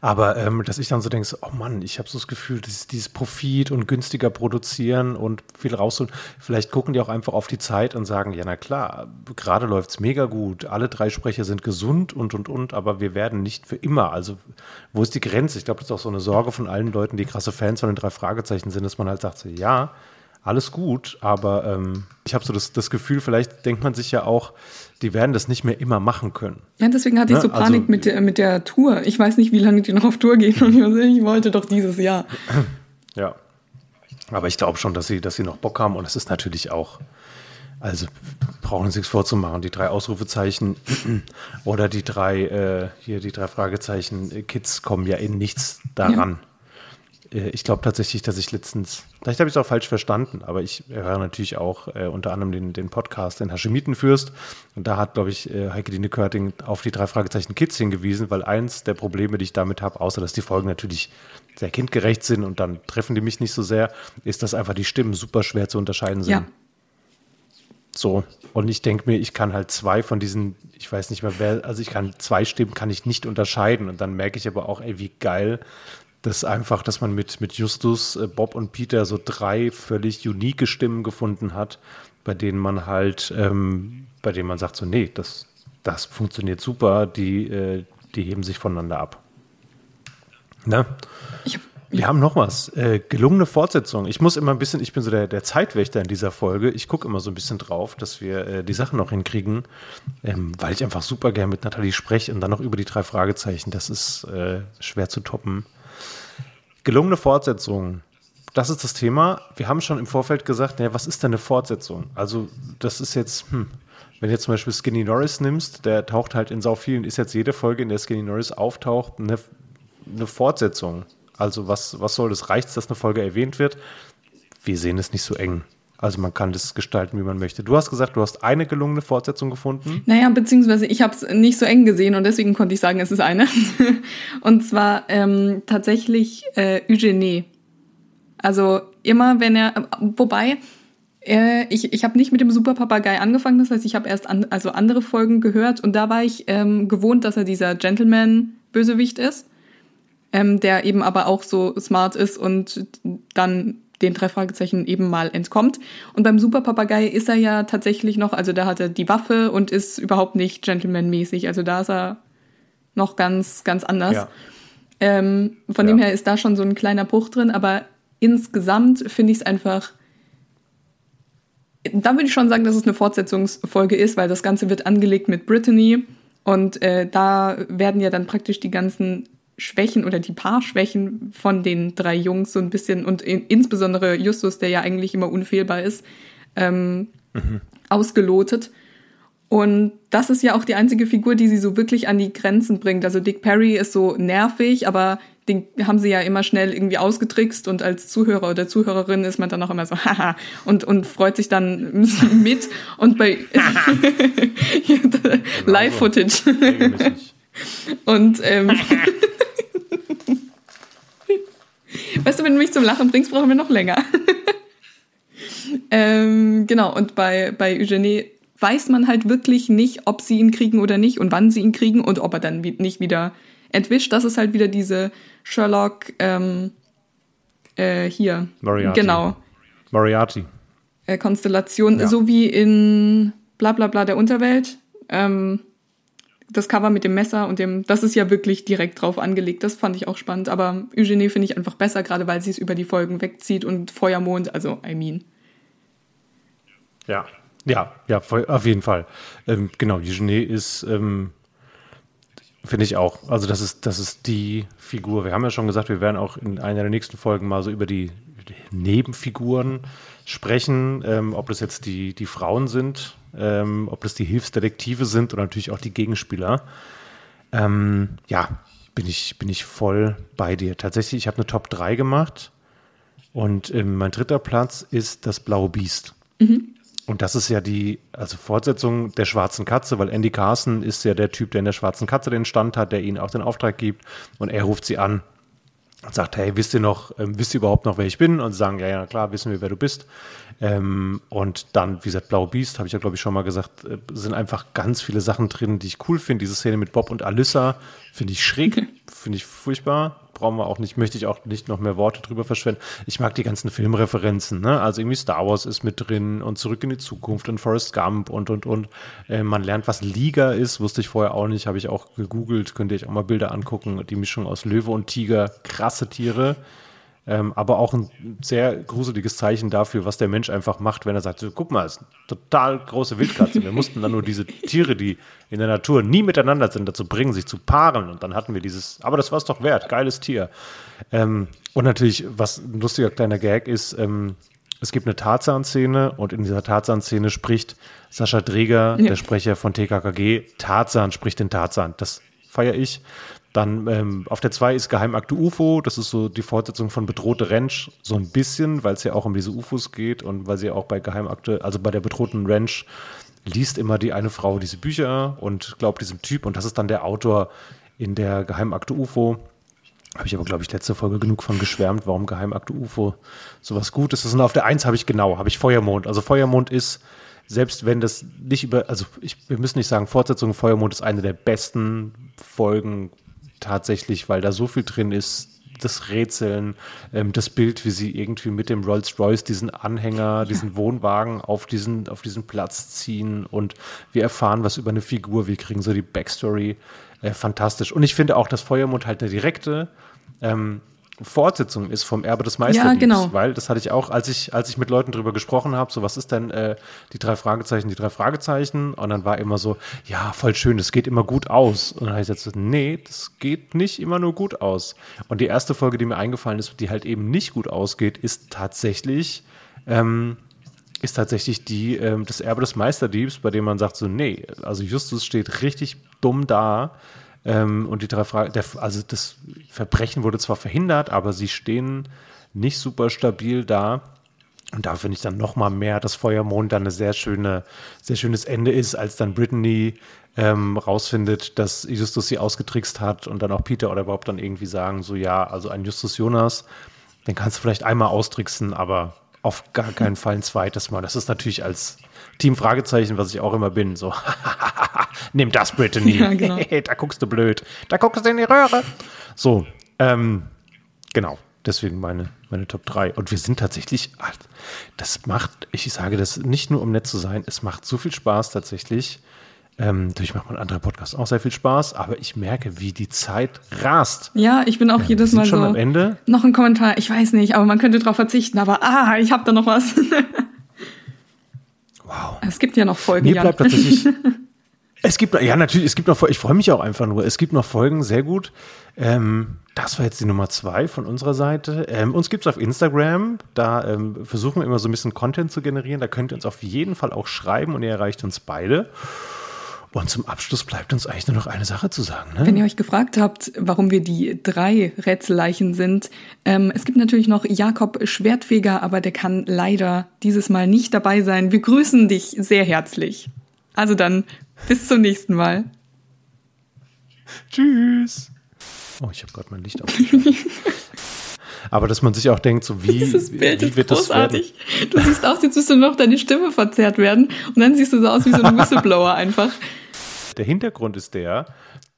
Aber ähm, dass ich dann so denke, oh Mann, ich habe so das Gefühl, dieses, dieses Profit und günstiger produzieren und viel rausholen. Vielleicht gucken die auch einfach auf die Zeit und sagen, ja, na klar, gerade läuft es mega gut, alle drei Sprecher sind gesund und und und, aber wir werden nicht für immer. Also, wo ist die Grenze? Ich glaube, das ist auch so eine Sorge von allen Leuten, die krasse Fans von den drei Fragezeichen sind, dass man halt sagt, so, ja, alles gut, aber ähm, ich habe so das, das Gefühl, vielleicht denkt man sich ja auch, die werden das nicht mehr immer machen können. Ja, deswegen hatte ich ne? so Panik also, mit, der, mit der Tour. Ich weiß nicht, wie lange die noch auf Tour gehen und ich wollte doch dieses Jahr. Ja. Aber ich glaube schon, dass sie, dass sie noch Bock haben und es ist natürlich auch, also brauchen uns nichts vorzumachen. Die drei Ausrufezeichen [CLEARS THROAT] oder die drei, äh, hier die drei Fragezeichen äh, Kids kommen ja in nichts daran. Äh, ich glaube tatsächlich, dass ich letztens, vielleicht habe ich es auch falsch verstanden, aber ich höre natürlich auch äh, unter anderem den, den Podcast, den Hashemiten führst. Und da hat, glaube ich, äh, Heike Dine Körting auf die drei Fragezeichen Kids hingewiesen, weil eins der Probleme, die ich damit habe, außer dass die Folgen natürlich sehr kindgerecht sind und dann treffen die mich nicht so sehr, ist, dass einfach die Stimmen super schwer zu unterscheiden sind. Ja. So. Und ich denke mir, ich kann halt zwei von diesen, ich weiß nicht mehr wer, also ich kann zwei Stimmen kann ich nicht unterscheiden. Und dann merke ich aber auch, ey, wie geil das einfach, dass man mit, mit Justus, äh, Bob und Peter so drei völlig unique Stimmen gefunden hat, bei denen man halt, ähm, bei denen man sagt so, nee, das, das funktioniert super, die, äh, die heben sich voneinander ab. Ne? Wir haben noch was. Äh, gelungene Fortsetzung. Ich muss immer ein bisschen, ich bin so der, der Zeitwächter in dieser Folge. Ich gucke immer so ein bisschen drauf, dass wir äh, die Sachen noch hinkriegen, ähm, weil ich einfach super gern mit Nathalie spreche und dann noch über die drei Fragezeichen. Das ist äh, schwer zu toppen. Gelungene Fortsetzung. Das ist das Thema. Wir haben schon im Vorfeld gesagt, naja, was ist denn eine Fortsetzung? Also, das ist jetzt, hm, wenn du jetzt zum Beispiel Skinny Norris nimmst, der taucht halt in sau vielen, ist jetzt jede Folge, in der Skinny Norris auftaucht, eine, eine Fortsetzung. Also, was, was soll das? Reicht es, dass eine Folge erwähnt wird? Wir sehen es nicht so eng. Also man kann das gestalten, wie man möchte. Du hast gesagt, du hast eine gelungene Fortsetzung gefunden. Naja, beziehungsweise ich habe es nicht so eng gesehen und deswegen konnte ich sagen, es ist eine. [LAUGHS] und zwar ähm, tatsächlich äh, Eugenie. Also immer, wenn er, wobei, äh, ich, ich habe nicht mit dem Superpapagei angefangen, das heißt, ich habe erst an, also andere Folgen gehört und da war ich ähm, gewohnt, dass er dieser Gentleman-Bösewicht ist, ähm, der eben aber auch so smart ist und dann den drei Fragezeichen eben mal entkommt. Und beim Superpapagei ist er ja tatsächlich noch, also da hat er die Waffe und ist überhaupt nicht gentlemanmäßig. Also da ist er noch ganz, ganz anders. Ja. Ähm, von ja. dem her ist da schon so ein kleiner Bruch drin, aber insgesamt finde ich es einfach. Da würde ich schon sagen, dass es eine Fortsetzungsfolge ist, weil das Ganze wird angelegt mit Brittany und äh, da werden ja dann praktisch die ganzen Schwächen oder die Paarschwächen von den drei Jungs so ein bisschen und in, insbesondere Justus, der ja eigentlich immer unfehlbar ist, ähm, mhm. ausgelotet. Und das ist ja auch die einzige Figur, die sie so wirklich an die Grenzen bringt. Also Dick Perry ist so nervig, aber den haben sie ja immer schnell irgendwie ausgetrickst und als Zuhörer oder Zuhörerin ist man dann auch immer so, [LAUGHS] haha, und, und freut sich dann [LAUGHS] mit. Und bei [LAUGHS] Live-Footage. und ähm, Weißt du, wenn du mich zum Lachen bringst, brauchen wir noch länger. [LAUGHS] ähm, genau, und bei, bei Eugenie weiß man halt wirklich nicht, ob sie ihn kriegen oder nicht und wann sie ihn kriegen und ob er dann nicht wieder entwischt. Das ist halt wieder diese Sherlock ähm, äh, hier. Moriarty. Genau. Moriarty. Äh, Konstellation, ja. so wie in bla bla bla der Unterwelt. Ähm, das Cover mit dem Messer und dem, das ist ja wirklich direkt drauf angelegt. Das fand ich auch spannend. Aber Eugenie finde ich einfach besser, gerade weil sie es über die Folgen wegzieht und Feuermond, also I mean. Ja, ja, ja, auf jeden Fall. Ähm, genau, Eugenie ist, ähm, finde ich auch. Also das ist, das ist die Figur. Wir haben ja schon gesagt, wir werden auch in einer der nächsten Folgen mal so über die, Nebenfiguren sprechen, ähm, ob das jetzt die, die Frauen sind ähm, ob das die Hilfsdetektive sind oder natürlich auch die Gegenspieler. Ähm, ja, bin ich, bin ich voll bei dir. Tatsächlich, ich habe eine Top 3 gemacht und ähm, mein dritter Platz ist das Blaue Biest. Mhm. Und das ist ja die also Fortsetzung der Schwarzen Katze, weil Andy Carson ist ja der Typ, der in der Schwarzen Katze den Stand hat, der ihnen auch den Auftrag gibt und er ruft sie an und sagt, hey, wisst ihr noch, ähm, wisst ihr überhaupt noch, wer ich bin? Und sie sagen, ja, ja, klar, wissen wir, wer du bist. Ähm, und dann, wie gesagt, Blau Biest, habe ich ja, glaube ich, schon mal gesagt, äh, sind einfach ganz viele Sachen drin, die ich cool finde. Diese Szene mit Bob und Alyssa finde ich schräg, finde ich furchtbar. Brauchen wir auch nicht, möchte ich auch nicht noch mehr Worte drüber verschwenden. Ich mag die ganzen Filmreferenzen, ne? Also irgendwie Star Wars ist mit drin und zurück in die Zukunft und Forrest Gump und und und. Äh, man lernt, was Liga ist, wusste ich vorher auch nicht, habe ich auch gegoogelt, könnt ihr euch auch mal Bilder angucken. Die Mischung aus Löwe und Tiger, krasse Tiere. Ähm, aber auch ein sehr gruseliges Zeichen dafür, was der Mensch einfach macht, wenn er sagt, guck mal, es ist eine total große Wildkatze. Wir mussten dann nur diese Tiere, die in der Natur nie miteinander sind, dazu bringen, sich zu paaren. Und dann hatten wir dieses, aber das war es doch wert, geiles Tier. Ähm, und natürlich, was ein lustiger kleiner Gag ist, ähm, es gibt eine Tarzan-Szene und in dieser Tarzan-Szene spricht Sascha Dreger, ja. der Sprecher von TKKG, Tarzan spricht den Tarzan. Das feiere ich. Dann ähm, auf der 2 ist Geheimakte UFO. Das ist so die Fortsetzung von Bedrohte Ranch. So ein bisschen, weil es ja auch um diese UFOs geht und weil sie auch bei Geheimakte, also bei der bedrohten Ranch, liest immer die eine Frau diese Bücher und glaubt diesem Typ. Und das ist dann der Autor in der Geheimakte UFO. Habe ich aber, glaube ich, letzte Folge genug von geschwärmt, warum Geheimakte UFO sowas Gutes ist. Und auf der 1 habe ich genau, habe ich Feuermond. Also Feuermond ist selbst wenn das nicht über, also ich, wir müssen nicht sagen, Fortsetzung Feuermond ist eine der besten Folgen tatsächlich, weil da so viel drin ist, das Rätseln, ähm, das Bild, wie sie irgendwie mit dem Rolls-Royce diesen Anhänger, diesen Wohnwagen auf diesen, auf diesen Platz ziehen und wir erfahren was über eine Figur, wir kriegen so die Backstory. Äh, fantastisch. Und ich finde auch, dass Feuermond halt eine direkte ähm, Fortsetzung ist vom Erbe des Meisterdiebs. Ja, genau. Weil das hatte ich auch, als ich, als ich mit Leuten drüber gesprochen habe, so was ist denn äh, die drei Fragezeichen, die drei Fragezeichen? Und dann war immer so, ja, voll schön, das geht immer gut aus. Und dann habe ich gesagt, nee, das geht nicht immer nur gut aus. Und die erste Folge, die mir eingefallen ist, die halt eben nicht gut ausgeht, ist tatsächlich, ähm, ist tatsächlich die, ähm, das Erbe des Meisterdiebs, bei dem man sagt so, nee, also Justus steht richtig dumm da ähm, und die drei Fragen, also das Verbrechen wurde zwar verhindert, aber sie stehen nicht super stabil da. Und da finde ich dann noch mal mehr, dass Feuermond dann eine sehr schöne, sehr schönes Ende ist, als dann Brittany ähm, rausfindet, dass Justus sie ausgetrickst hat und dann auch Peter oder überhaupt dann irgendwie sagen, so ja, also ein Justus Jonas, den kannst du vielleicht einmal austricksen, aber auf gar keinen Fall ein zweites Mal. Das ist natürlich als Team Fragezeichen, was ich auch immer bin, so [LAUGHS] nimm das, Brittany. Ja, genau. [LAUGHS] da guckst du blöd. Da guckst du in die Röhre. So, ähm, genau. Deswegen meine, meine Top 3. Und wir sind tatsächlich, das macht, ich sage das nicht nur, um nett zu sein, es macht so viel Spaß tatsächlich. Ähm, natürlich macht man andere Podcasts auch sehr viel Spaß, aber ich merke, wie die Zeit rast. Ja, ich bin auch ja, jedes Mal schon so. am Ende. Noch ein Kommentar, ich weiß nicht, aber man könnte darauf verzichten, aber ah, ich habe da noch was. [LAUGHS] wow. Es gibt ja noch Folgen. Mir bleibt tatsächlich [LAUGHS] Es gibt, ja, natürlich, es gibt noch, ich freue mich auch einfach nur. Es gibt noch Folgen, sehr gut. Ähm, das war jetzt die Nummer zwei von unserer Seite. Ähm, uns gibt es auf Instagram. Da ähm, versuchen wir immer so ein bisschen Content zu generieren. Da könnt ihr uns auf jeden Fall auch schreiben und ihr erreicht uns beide. Und zum Abschluss bleibt uns eigentlich nur noch eine Sache zu sagen. Ne? Wenn ihr euch gefragt habt, warum wir die drei Rätselleichen sind, ähm, es gibt natürlich noch Jakob Schwertfeger, aber der kann leider dieses Mal nicht dabei sein. Wir grüßen dich sehr herzlich. Also dann bis zum nächsten Mal. Tschüss. Oh, ich habe gerade mein Licht auf. [LAUGHS] Aber dass man sich auch denkt, so wie, Dieses Bild wie wird ist großartig. das werden? Du siehst aus, jetzt müsste noch deine Stimme verzerrt werden und dann siehst du so aus wie so ein Whistleblower einfach. Der Hintergrund ist der,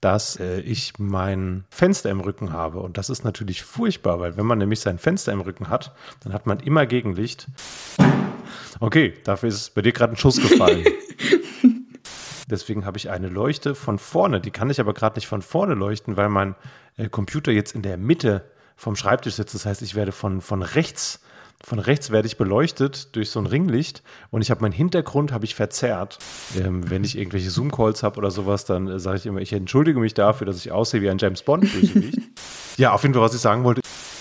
dass äh, ich mein Fenster im Rücken habe. Und das ist natürlich furchtbar, weil wenn man nämlich sein Fenster im Rücken hat, dann hat man immer Gegenlicht. Okay, dafür ist bei dir gerade ein Schuss gefallen. [LAUGHS] Deswegen habe ich eine Leuchte von vorne. Die kann ich aber gerade nicht von vorne leuchten, weil mein äh, Computer jetzt in der Mitte vom Schreibtisch sitzt. Das heißt, ich werde von, von rechts von rechts werde ich beleuchtet durch so ein Ringlicht und ich habe meinen Hintergrund habe ich verzerrt. Ähm, wenn ich irgendwelche Zoom-Calls habe oder sowas, dann äh, sage ich immer, ich entschuldige mich dafür, dass ich aussehe wie ein James Bond-Bösewicht. [LAUGHS] ja, auf jeden Fall, was ich sagen wollte,